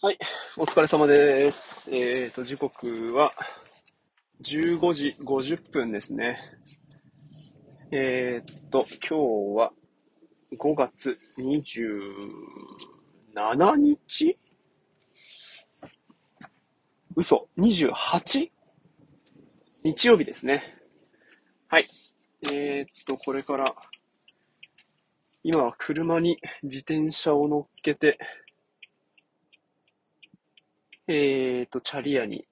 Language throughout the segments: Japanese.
はい、お疲れ様です。えっ、ー、と、時刻は15時50分ですね。えっ、ー、と、今日は5月27日？嘘 ?28? 日曜日ですね。はい。えっ、と、これから、今は車に自転車を乗っけて、えーと、チャリ屋に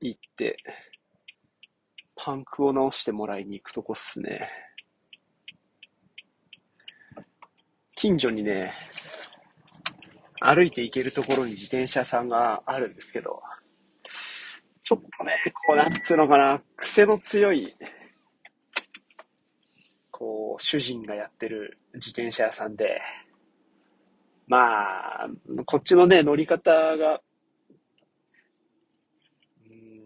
行って、パンクを直してもらいに行くとこっすね。近所にね、歩いて行けるところに自転車さんがあるんですけど、ちょっとね、こう、なんつうのかな、癖の強い、こう、主人がやってる自転車屋さんで、まあ、こっちのね、乗り方が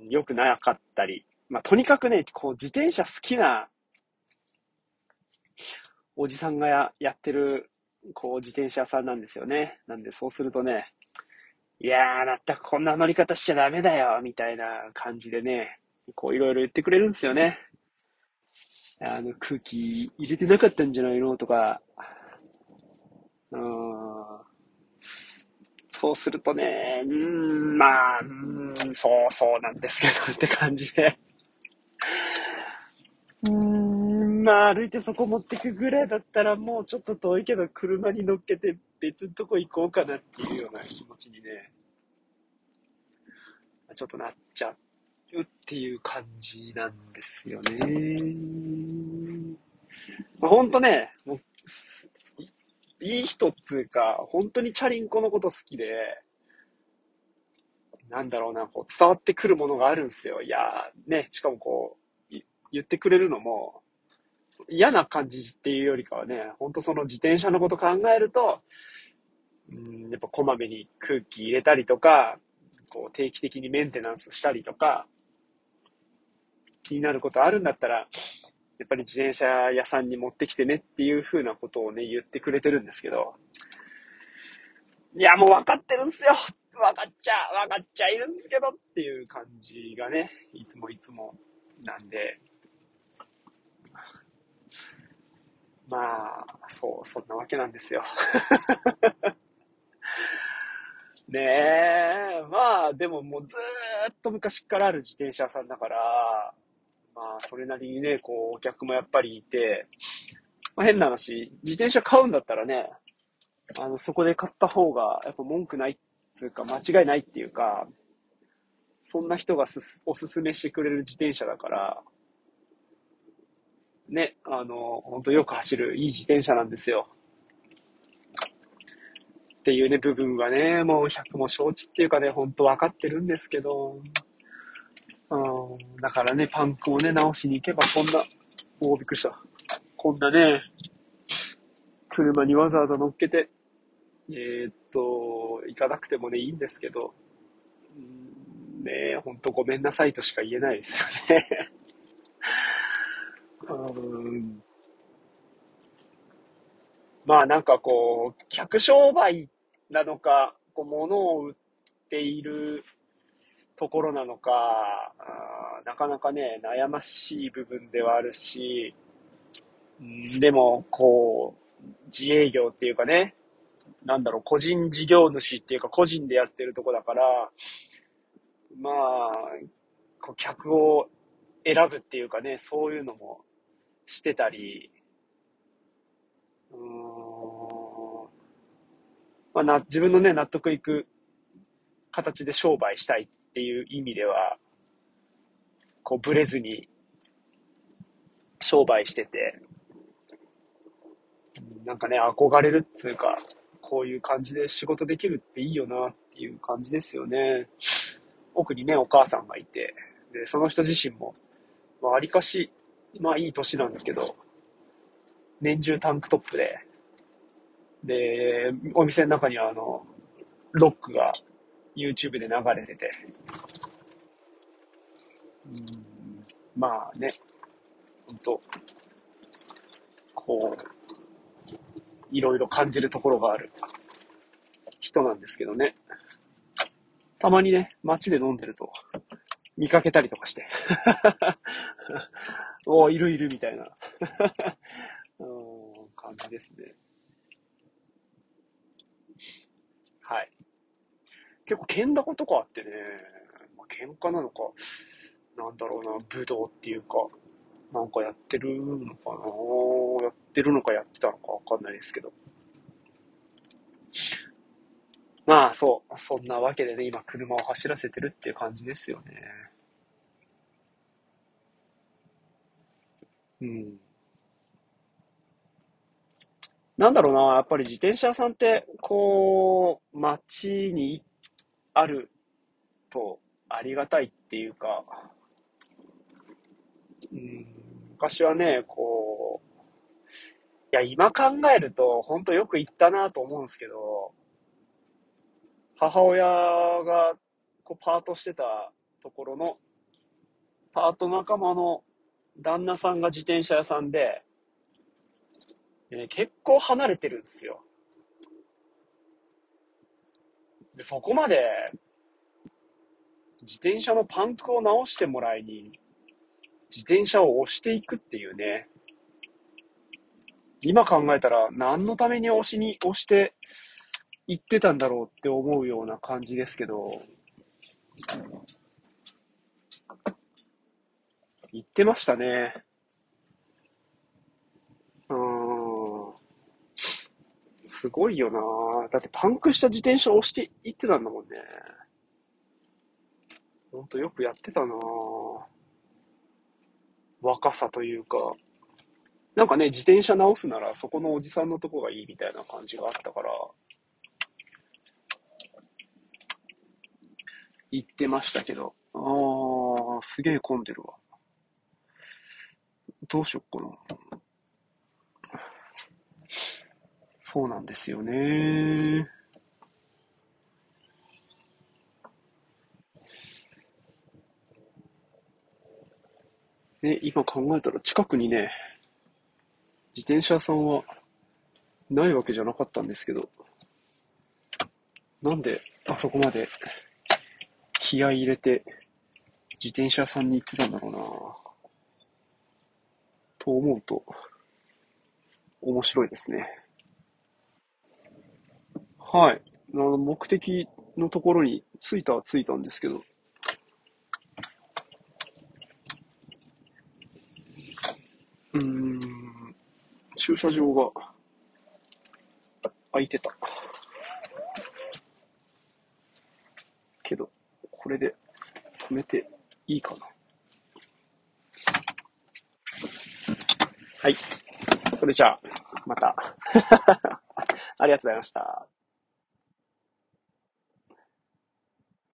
良くなかったり、まあ、とにかくね、こう、自転車好きな、おじさんがややってる、こう、自転車屋さんなんですよね。なんで、そうするとね、いやー、まったくこんな乗り方しちゃダメだよ、みたいな感じでね、こう、いろいろ言ってくれるんですよね。あの、空気入れてなかったんじゃないのとか、うん、そうするとね、うん、まあ、うん、そうそうなんですけどって感じで。うん、まあ歩いてそこ持ってくぐらいだったらもうちょっと遠いけど車に乗っけて別のとこ行こうかなっていうような気持ちにね、ちょっとなっちゃうっていう感じなんですよね。まあ、ほんとね、もういい人っつうか、本当にチャリンコのこと好きで、なんだろうな、こう伝わってくるものがあるんですよ。いやーね、しかもこう、言ってくれるのも、嫌な感じっていうよりかはね、ほんとその自転車のこと考えると、うん、やっぱこまめに空気入れたりとか、こう定期的にメンテナンスしたりとか、気になることあるんだったら、やっぱり自転車屋さんに持ってきてねっていう風なことをね、言ってくれてるんですけど、いや、もう分かってるんすよ。分かっちゃ、分かっちゃいるんですけどっていう感じがね、いつもいつもなんで、まあ、そう、そんなわけなんですよ。ねえ、まあ、でももうずーっと昔からある自転車屋さんだから、まあ、それなりにね、こう、お客もやっぱりいて、まあ、変な話、自転車買うんだったらね、あの、そこで買った方が、やっぱ文句ないっつうか、間違いないっていうか、そんな人がすおすすめしてくれる自転車だから、ね、あの、本当よく走るいい自転車なんですよ。っていうね、部分はね、もう100も承知っていうかね、本当分かってるんですけど、うん、だからね、パンクをね、直しに行けばこんな、おびっくりした。こんなね、車にわざわざ乗っけて、えー、っと、行かなくてもね、いいんですけど、うん、ねほんとごめんなさいとしか言えないですよね。うんまあなんかこう、客商売なのか、こう物を売っているところなのか、なかなかね、悩ましい部分ではあるし、でも、こう、自営業っていうかね、なんだろう、個人事業主っていうか個人でやってるとこだから、まあ、こう客を選ぶっていうかね、そういうのもしてたり、うん、まあな、自分のね、納得いく形で商売したいっていう意味では、こう、ブレずに商売してて、なんかね、憧れるっつうか、こういう感じで仕事できるっていいよなっていう感じですよね。奥にね、お母さんがいて、で、その人自身も、まあ、ありかし、まあいい年なんですけど、年中タンクトップで、で、お店の中にはあの、ロックが YouTube で流れてて、うん、まあね、ほんと、こう、いろいろ感じるところがある人なんですけどね。たまにね、街で飲んでると、見かけたりとかして。おいるいるみたいな うん感じですね。はい。結構、剣だことかあってね、まあ、喧嘩なのか、なんだろうな、武道っていうか、なんかやってるのかなやってるのかやってたのかわかんないですけど。まあそう、そんなわけでね、今車を走らせてるっていう感じですよね。うん。なんだろうな、やっぱり自転車屋さんって、こう、街にあるとありがたいっていうか、うん、昔はね、こう、いや、今考えると、ほんとよく行ったなと思うんですけど、母親がこうパートしてたところの、パート仲間の旦那さんが自転車屋さんで、でね、結構離れてるんですよ。で、そこまで、自転車のパンクを直してもらいに、自転車を押していくっていうね。今考えたら何のために押しに、押して行ってたんだろうって思うような感じですけど、行ってましたね。うーん。すごいよなだってパンクした自転車を押して行ってたんだもんね。ほんとよくやってたな若さというか。なんかね、自転車直すならそこのおじさんのとこがいいみたいな感じがあったから、行ってましたけど。あー、すげえ混んでるわ。どうしよっかな。そうなんですよね。ね、今考えたら近くにね、自転車屋さんはないわけじゃなかったんですけど、なんであそこまで気合い入れて自転車屋さんに行ってたんだろうなと思うと、面白いですね。はい。あの、目的のところに着いたは着いたんですけど、うーん、駐車場が空いてた。けど、これで止めていいかな。はい。それじゃあ、また。ありがとうございました。